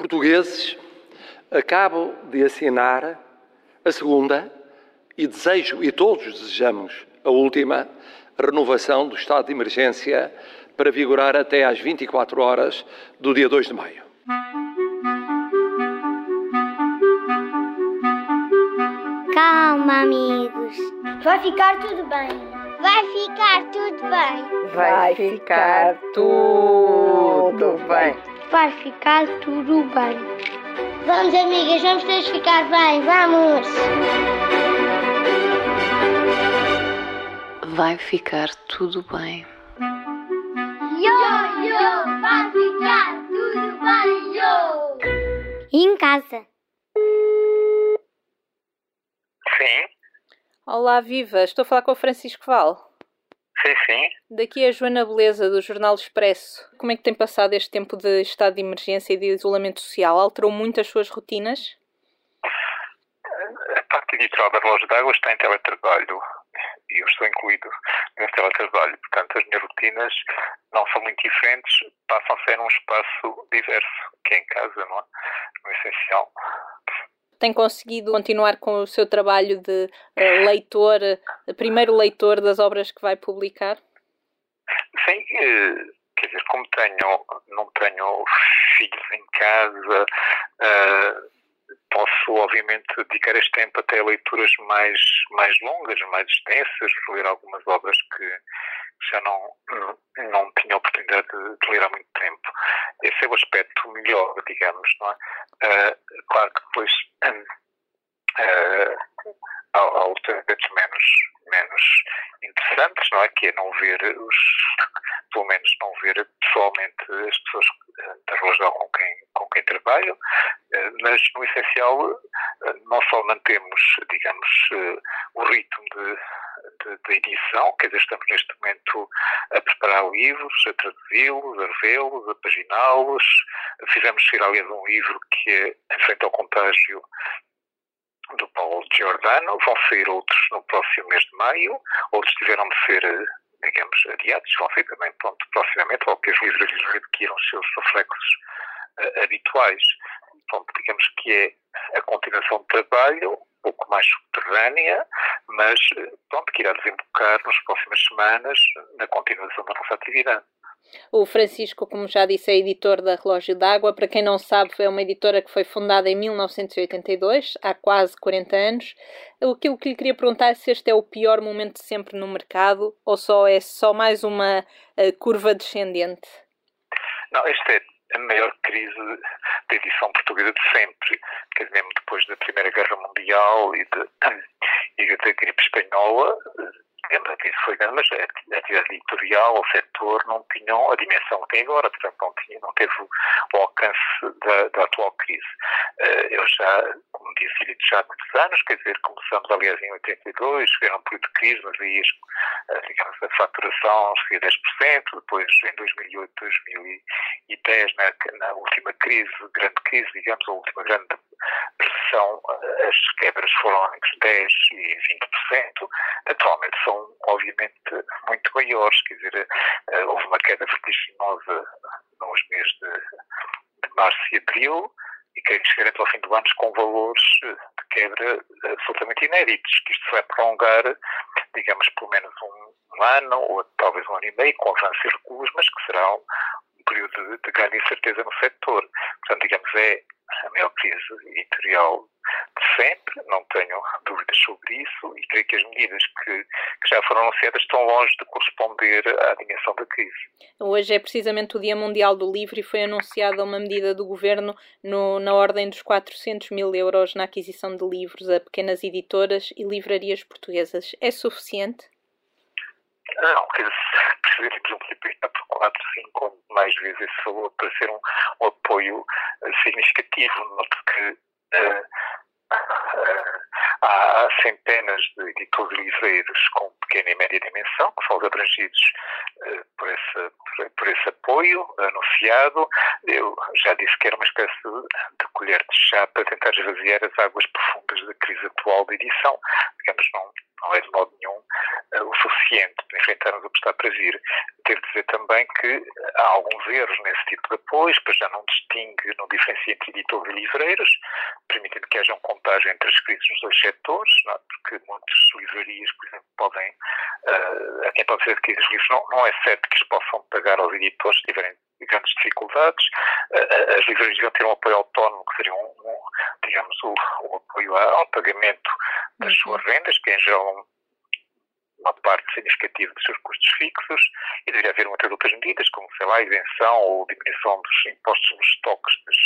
Portugueses, acabo de assinar a segunda e desejo, e todos desejamos, a última renovação do estado de emergência para vigorar até às 24 horas do dia 2 de maio. Calma, amigos. Vai ficar tudo bem. Vai ficar tudo bem. Vai ficar tudo bem. Vai ficar tudo bem. Vamos, amigas, vamos todos ficar bem. Vamos. Vai ficar tudo bem. Yo, yo, vai ficar tudo bem, yo. Em casa? Sim, Olá, viva! Estou a falar com o Francisco Val. Sim, sim. Daqui é a Joana Beleza, do Jornal Expresso. Como é que tem passado este tempo de estado de emergência e de isolamento social? Alterou muito as suas rotinas? A parte editorial da Relógio d'Água está em teletrabalho e eu estou incluído nesse teletrabalho. Portanto, as minhas rotinas não são muito diferentes, passam a ser um espaço diverso, que é em casa, não é? No essencial. Tem conseguido continuar com o seu trabalho de eh, leitor, eh, primeiro leitor das obras que vai publicar? Sim, eh, quer dizer, como tenho, não tenho filhos em casa, posso obviamente dedicar este tempo até a leituras mais, mais longas, mais extensas, ler algumas obras que já não, não tinha oportunidade de, de ler há muito tempo. Esse é o aspecto melhor, digamos, não é? Eh, claro que depois hum, eh, há, há outros aspectos menos, menos interessantes, não é? Que é não ver os, pelo menos não ver pessoalmente as pessoas da Rosal com quem, com quem trabalho, eh, mas no essencial eh, não só mantemos, digamos, eh, o ritmo de, de, de edição, quer dizer, estamos neste momento a preparar livros, a traduzi-los, a revê-los, a paginá-los. Fizemos chegar, aliás, um livro que é Em Frente ao Contágio, do Paulo Giordano. Vão sair outros no próximo mês de maio. Outros tiveram de ser, digamos, adiados. Vão sair também pronto, proximamente, logo que as livros adquiram os seus reflexos eh, habituais. Pronto, digamos que é a continuação do trabalho, um pouco mais subterrânea, mas eh, pronto, que irá desembocar nas próximas semanas na continuação da nossa atividade. O Francisco, como já disse, é editor da Relógio d'Água. Para quem não sabe, é uma editora que foi fundada em 1982, há quase 40 anos. Aquilo que lhe queria perguntar é se este é o pior momento de sempre no mercado ou só é só mais uma eh, curva descendente. Não, esta é a maior crise da edição portuguesa de sempre. Quer dizer, mesmo depois da Primeira Guerra Mundial e, de, e da gripe espanhola, lembra que isso foi grande, mas a atividade editorial, o setor, não tinham a dimensão que tem agora, portanto, não, tinha, não teve o alcance da, da atual crise. Eh, Eu já, como disse, já há muitos anos, quer dizer, começamos, aliás, em 82, chegaram um período de crise, mas aí, digamos, a faturação seria 10%, depois, em 2008, 2010, na, na última crise, grande crise, digamos, a última grande recessão, eh, as quebras foram entre 10% e 20%. Atualmente são, obviamente, muito maiores. Quer dizer, eh, houve uma queda vertiginosa nos meses de, de março e abril e queremos chegar até ao fim do ano com valores eh, de quebra absolutamente inéditos, que isto vai prolongar, digamos, pelo menos um, um ano ou talvez um ano e meio, com avanços e recuos, mas que será um período de, de grande incerteza no setor. Portanto, digamos, é a maior crise editorial de sempre, não tenho dúvidas sobre isso, e creio que as medidas que, que já foram anunciadas estão longe de corresponder à dimensão da crise. Hoje é precisamente o Dia Mundial do Livro e foi anunciada uma medida do governo no- na ordem dos 400 mil euros na aquisição de livros a pequenas editoras e livrarias portuguesas. É suficiente? Não, quer dizer, precisaríamos multiplicar por 4, 5 ou mais vezes esse valor para ser um, um apoio eh, significativo. Noto que eh, há, centenas de editores livreiros com pequena e média dimensão que são os abrangidos eh, por, esse, por, por esse apoio anunciado. Eu já disse que era uma espécie de, de colher de chá para tentar esvaziar as águas profundas da crise atual da edição. Digamos, não, não é de modo nenhum o suficiente para enfrentarmos o que está para vir. Devo dizer também que há alguns erros nesse tipo de apoios, para já não distingue, não diferencia entre editores e livreiros, permitindo que haja um contágio entre as crises nos dois setores, é? porque muitas livrarias, por exemplo, podem, uh, a quem pode ser adquiridos livros, não, não é certo que eles possam pagar aos editores se tiverem grandes dificuldades. As livrarias deviam ter um apoio autónomo, que seria um, um digamos, o, o apoio ao pagamento das uhum. suas rendas, que em geral uma parte significativa dos seus custos fixos e deveria haver muitas outras medidas, como, sei lá, isenção ou diminuição dos impostos nos estoques das,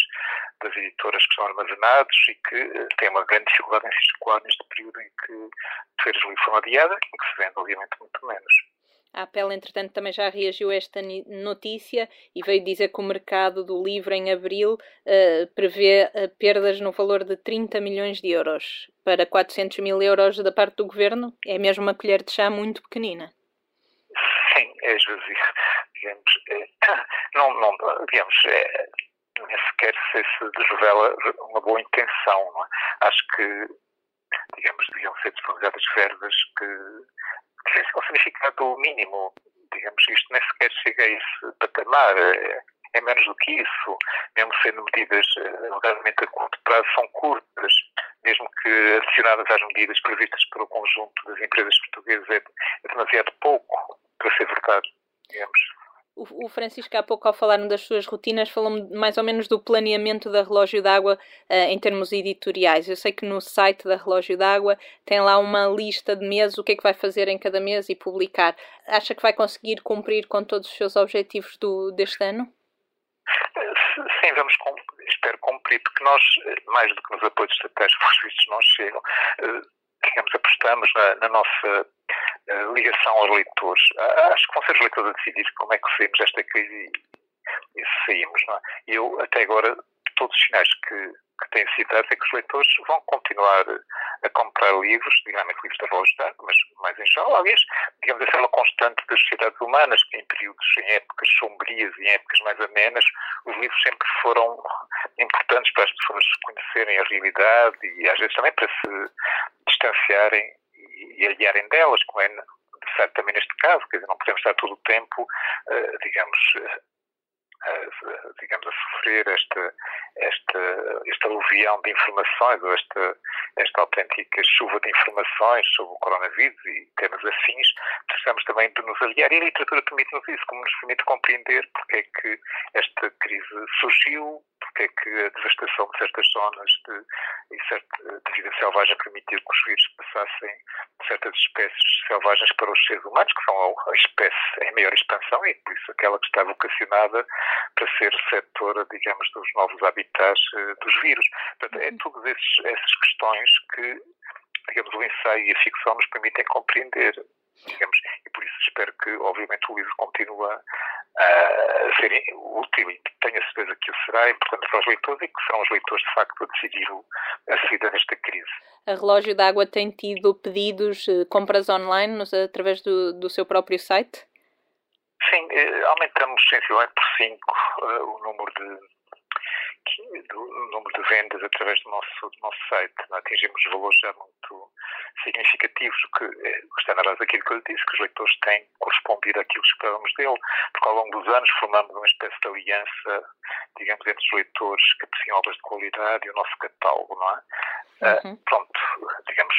das editoras que são armazenados e que uh, têm uma grande dificuldade em se escoar neste período em que a Feira de foi adiada e que se vende, obviamente, muito menos. A Apple, entretanto, também já reagiu a esta notícia e veio dizer que o mercado do livro em abril uh, prevê uh, perdas no valor de 30 milhões de euros para 400 mil euros da parte do governo. É mesmo uma colher de chá muito pequenina. Sim, é esvazio. Digamos, é, não, não, digamos, é, nem sequer se, se revela uma boa intenção. É? Acho que, digamos, deviam ser disponibilizadas verbas que um significado mínimo. Digamos, isto nem sequer chega a esse patamar. É, é menos do que isso. Mesmo sendo medidas alegadamente eh, a curto prazo, são curtas. Mesmo que adicionadas às medidas previstas pelo conjunto das empresas portuguesas, é, é demasiado pouco para ser verdade, digamos. O, Francisco, há pouco, ao falar das suas rotinas, falou-me mais ou menos do planeamento da Relógio d'Água uh, em termos editoriais. Eu sei que no site da Relógio d'Água tem lá uma lista de meses, o que é que vai fazer em cada mês e publicar. Acha que vai conseguir cumprir com todos os seus objetivos do, deste ano? Sim, vamos espero cumprir, porque nós, eh, mais do que nos apoios estratégicos, os vistos não chegam, uh, digamos, apostamos na, na nossa ligação aos leitores. Uh, acho que vão ser os leitores a decidir como é que saímos desta crise e, e saímos. Não é? Eu, até agora, todos os sinais que, que têm citado é que os leitores vão continuar a comprar livros, digamos, livros da Rosda, mas mais em geral, aliás, digamos, essa é uma constante das sociedades humanas, que em períodos, em épocas sombrias e em épocas mais amenas, os livros sempre foram importantes para as pessoas conhecerem a realidade e às vezes também para se distanciarem e aliarem delas, como é de certo também neste caso, quer dizer, não podemos estar todo o tempo, uh, digamos, uh, digamos, a sofrer esta, esta, este aluvião de informações, ou esta, esta autêntica chuva de informações sobre o coronavírus e temas afins, precisamos também de nos aliar. E a literatura permite-nos isso, como nos permite compreender porque é que esta crise surgiu, porque é que a devastação de certas zonas de, de vida selvagem permitiu que os vírus passassem de certas espécies selvagens para os seres humanos, que são a espécie em maior expansão e, por isso, aquela que está vocacionada para ser receptora, digamos, dos novos habitats uh, dos vírus. Portanto, é uhum. todas essas questões que, digamos, o ensaio e a ficção nos permitem compreender digamos, e por isso espero que, obviamente, o livro continue a ser útil e tenho a certeza que o será importante para os leitores e que serão os leitores, de facto, a decidir a saída desta crise. A Relógio d'Água tem tido pedidos, eh, compras online através do, do seu próprio site? Sim, eh, aumentamos sensivelmente por 5 eh, o número de do número de vendas através do nosso, do nosso site. Não atingimos valores já muito significativos, o que, é, está na base daquilo que eu lhe disse, que os leitores têm correspondido àquilo que esperávamos dele, porque ao longo dos anos formamos uma espécie de aliança, digamos, entre os leitores que apreciam obras de qualidade e o nosso catálogo, não é? Ah, uhum. Uh, pronto, digamos,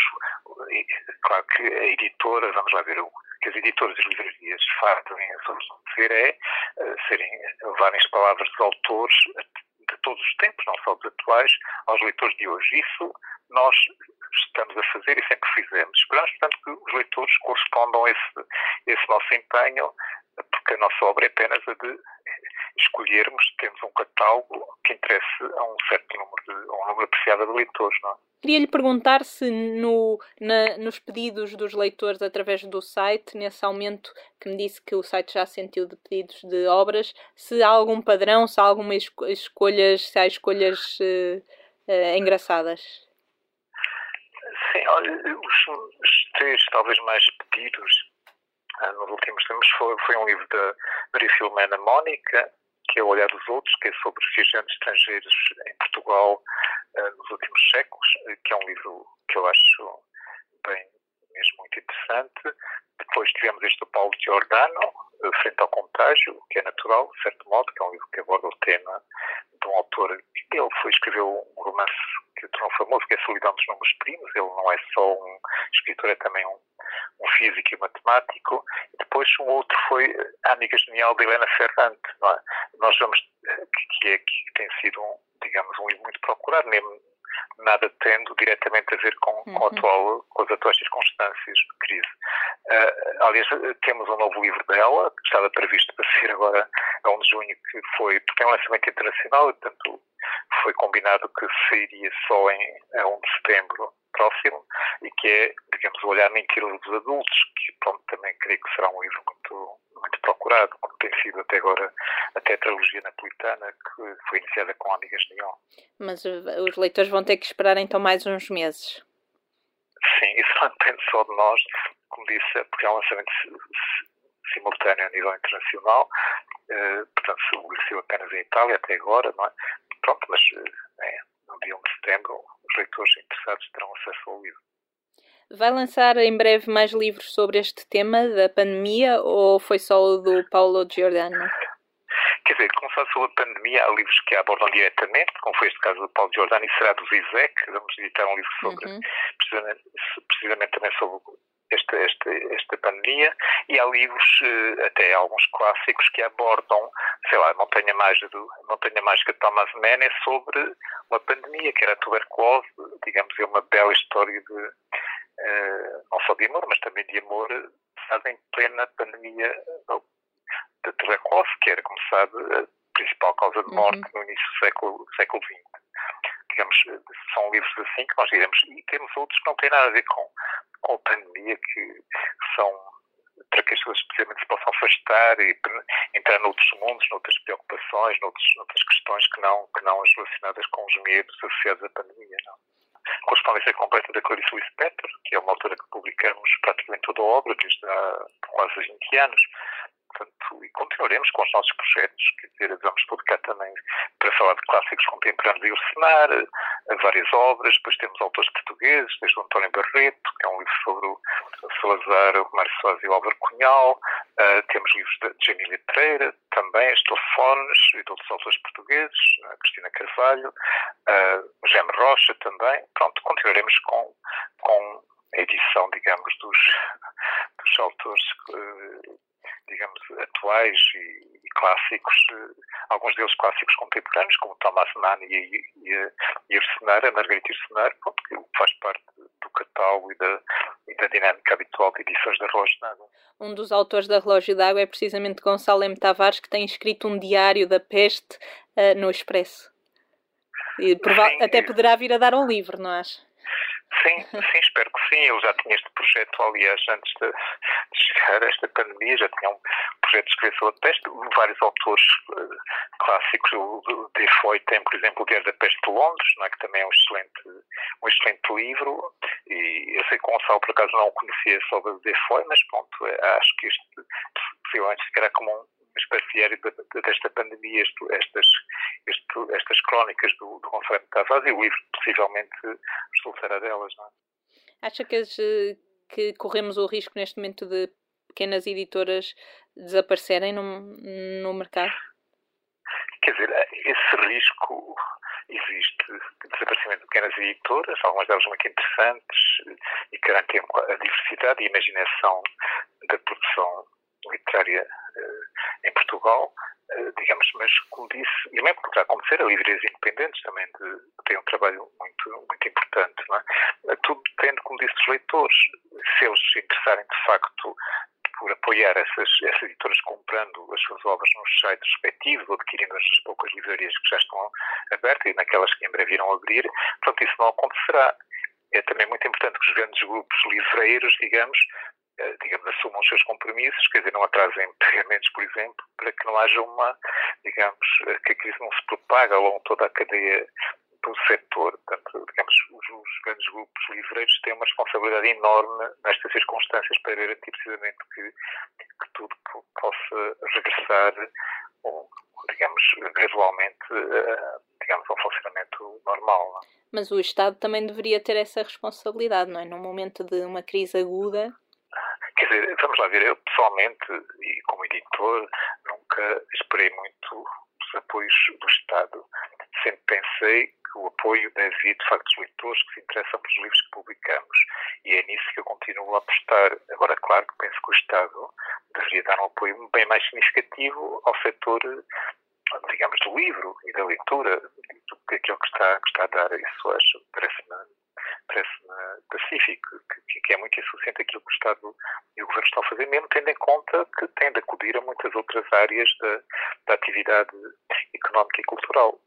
claro que a editora, vamos lá ver, que as editoras e as livrarias fazem a solução de ser é uh, serem, levarem as palavras dos autores de todos os tempos, não só dos atuais, aos leitores de hoje. Isso nós estamos a fazer e sempre fizemos. Esperamos, portanto, que os leitores correspondam a esse, esse nosso empenho, porque a nossa obra é apenas a de escolhermos, temos um catálogo que interesse a um certo número, de, a um número apreciado de leitores. Não é? Queria lhe perguntar se no, na, nos pedidos dos leitores através do site, nesse aumento que me disse que o site já sentiu de pedidos de obras, se há algum padrão, se há algumas escolhas, se há escolhas uh, uh, engraçadas. Sim, olha, os, os três talvez mais pedidos uh, nos últimos tempos foi, foi um livro da Maria Filomena Mónica, que é O Olhar dos Outros, que é sobre os viajantes estrangeiros em Portugal uh, nos últimos séculos, que é um livro que eu acho bem mesmo muito interessante. Depois tivemos este do Paulo Giordano, Frente ao Contágio, que é natural, de certo modo, que é um livro que aborda o tema de um autor. Ele foi escreveu um romance que o tornou famoso, que é Solidão dos Números Primos. Ele não é só um escritor, é também um, um físico e matemático. E depois um outro foi A Amiga Genial de Helena Ferrante. É? Nós vamos, que, é, que tem sido, um, digamos, um livro muito procurado, mesmo nada tendo diretamente a ver com, uhum. com, atual, com as atuais circunstâncias de crise. Uh, aliás, temos um novo livro dela, que estava previsto para ser agora a 1 de junho, que foi, porque é um lançamento internacional, e, portanto, foi combinado que sairia só em a 1 de setembro próximo, e que é, digamos, o olhar mentiroso dos adultos, que, pronto, também creio que será um livro muito, muito procurado, como tem sido até agora a tetralogia napolitana, que foi iniciada com a Amigas Neon. Mas os leitores vão ter que esperar então mais uns meses. Sim, isso não depende só de nós, como disse, porque é um lançamento simultâneo a nível internacional, uh, portanto, se estabeleceu apenas em Itália até agora, não é? Pronto, mas é, no dia 1 de setembro os leitores interessados terão acesso ao livro. Vai lançar em breve mais livros sobre este tema da pandemia ou foi só o do Paulo Giordano? Quer dizer, como fala sobre a pandemia, há livros que abordam diretamente, como foi este caso do Paulo Giordano e será do Zizek. Vamos editar um livro sobre, uhum. precisamente, precisamente, também sobre esta, esta, esta pandemia. E há livros, eh, até alguns clássicos, que abordam, sei lá, a Montanha Mágica, do, Montanha Mágica de Thomas Mann é sobre uma pandemia, que era a tuberculose. Digamos, é uma bela história de, não só de amor, mas também de amor, em plena pandemia da tuberculose, que era, como sabe, a principal causa de morte uhum. no início do século, século XX. Digamos, são livros assim que nós diremos, e temos outros que não têm nada a ver com, com a pandemia, que são para que as pessoas especialmente se possam afastar e entrar noutros mundos, noutras preocupações, noutros, noutras questões que não, que não as relacionadas com os medos associados à pandemia. Não. Correspondência completa da Clarice Lispector, que é uma autora que publicamos praticamente toda a obra desde há quase 20 anos, Portanto, e continuaremos com os nossos projetos, quer dizer, vamos publicar também para falar de clássicos contemporâneos e urcenar, eh, várias obras, depois temos autores portugueses, desde o António Barreto, que é um livro sobre o Salazar, o Mário Soares e o Álvaro Cunhal, uh, temos livros de, de Pereira, também, as telefones e de outros autores portugueses, a Cristina Carvalho, uh, Jaime Rocha também, pronto, continuaremos com, com edição, digamos, dos, dos autores uh, digamos, atuais e, e, clássicos, eh, alguns deles clássicos contemporâneos, como Thomas Mann e, e, e Arsenar, a Margarita Arsenar, que faz parte do catálogo e da, e da dinâmica habitual de edições da Relógio d'Água. Um dos autores da Relógio d'Água é precisamente Gonçalo M. Tavares, que tem escrito um diário da peste uh, no Expresso. E sim, até poderá vir a dar um livro, não acha? Sim, sim, espero que sim. Eu já tinha este projeto, aliás, antes de, de chegar a esta pandemia, já tinha um projeto de escrever sobre a peste. Vários autores uh, clássicos, o Defoe tem, por exemplo, o Diário da Peste de Londres, não é? que também é um excelente, um excelente livro. E eu sei que o Gonçalo, por acaso, não conhecia sobre o Defoe, mas pronto, é, acho que este possivelmente ficará como um diário desta pandemia, estas, estas crónicas do, do Gonçalo Tavares e o livro possivelmente resultará delas. Não é? Acha que, as, que corremos o risco neste momento de pequenas editoras desaparecerem no, no mercado? Quer dizer, esse risco existe de desaparecimento de pequenas editoras, algumas delas muito interessantes e que garantem a diversidade e a imaginação da produção literária em Portugal, uh, digamos, mas como disse, e mesmo porque acontecer, a livrarias independentes também de, têm um trabalho muito, muito importante, é? Eh, tudo depende, como disse, dos leitores. Se eles se interessarem de facto por apoiar essas, essas editoras comprando as suas obras nos sites respectivos ou adquirindo as poucas livrarias que já estão abertas e naquelas que em breve irão abrir, portanto, isso não acontecerá. É também muito importante que os grandes grupos livreiros, digamos, eh, digamos, assumam os seus compromissos, quer dizer, não atrasem pagamentos, por exemplo, para que não haja uma, digamos, eh, que a crise não se propague ao longo de toda a cadeia do setor. Portanto, digamos, os, os, grandes grupos livreiros têm uma responsabilidade enorme nestas circunstâncias para garantir precisamente que, que tudo possa regressar, ou, digamos, gradualmente, uh, digamos, ao funcionamento normal. É? Mas o Estado também deveria ter essa responsabilidade, não é? Num momento de uma crise aguda, quer dizer, vamos lá ver, eu pessoalmente, e como editor, nunca esperei muito os apoios do Estado. Sempre pensei que o apoio deve vir, de facto, dos leitores que se interessam pelos livros que publicamos. E é nisso que eu continuo a apostar. Agora, claro que penso que o Estado deveria dar um apoio bem mais significativo ao setor, digamos, do livro e da leitura do que aquilo que está, que está a dar. Isso acho, parece-me parece-me pacífico, que, que, é muito insuficiente aquilo que o Estado e o Governo estão a fazer, mesmo tendo em conta que têm de acudir a muitas outras áreas da, da atividade económica e cultural.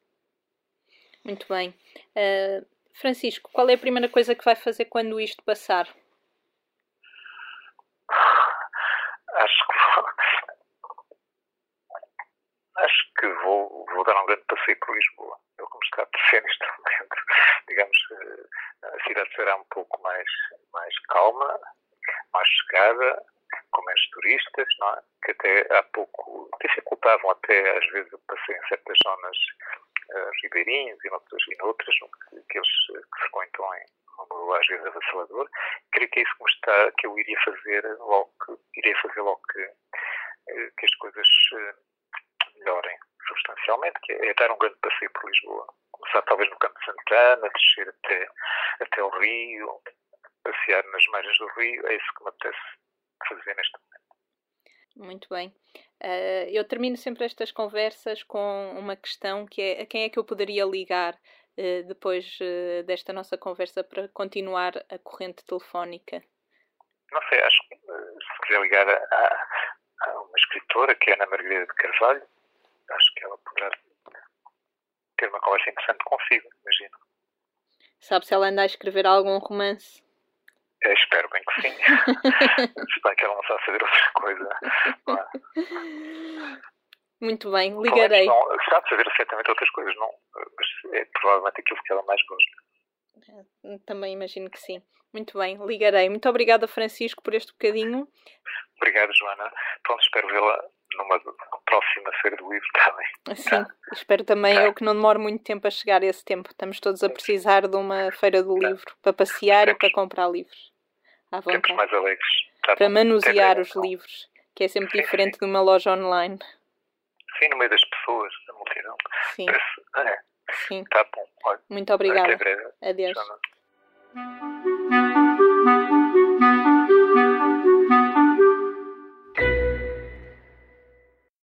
Muito bem. Uh, Francisco, qual é a primeira coisa que vai fazer quando isto passar? Acho que acho que vou, vou dar um grande passeio por Lisboa. É como está a parecer neste momento. Digamos, eh, a cidade será um pouco mais, mais calma, mais chegada, com menos turistas, é? que até há pouco dificultavam até às vezes o passeio em certas zonas uh, ribeirinhas e noutras, e noutras que, que eles eh, que frequentam em número às vezes avassalador. Creio que é isso que, está, que eu iria fazer logo que, irei fazer logo que, que as coisas melhorem substancialmente, que é dar um grande passeio por Lisboa. Começar talvez no Campo de Santana, descer até, até o Rio, passear nas margens do Rio, é isso que me apetece fazer neste momento. Muito bem. Uh, eu termino sempre estas conversas com uma questão que é a quem é que eu poderia ligar uh, depois uh, desta nossa conversa para continuar a corrente telefónica? Não sei, acho que se quiser ligar a, a, uma escritora que é Ana Margarida de Carvalho, acho que ela poderá ter uma conversa interessante consigo, imagino. Sabe se ela anda a escrever algum romance? Eu espero bem que sim. se bem que ela não sabe fazer outra coisa. Muito bem, ligarei. Não, sabe fazer certamente outras coisas, não, mas é provavelmente aquilo que ela mais gosta. É, também imagino que sim. Muito bem, ligarei. Muito obrigada, Francisco, por este bocadinho. Obrigado, Joana. Pronto, espero vê-la numa próxima Feira do Livro também. Sim, tá. espero também tá. eu que não demore muito tempo a chegar a esse tempo. Estamos todos a precisar de uma Feira do tá. Livro para passear e para comprar livros. À vontade. Tempos mais alegres. Tá para manusear os livros, que é sempre sim, diferente sim. de uma loja online. Sim, no meio das pessoas, da multidão. Sim. Parece, é. Sim. Tá bom. Olha, Muito obrigada. Até breve. Adeus.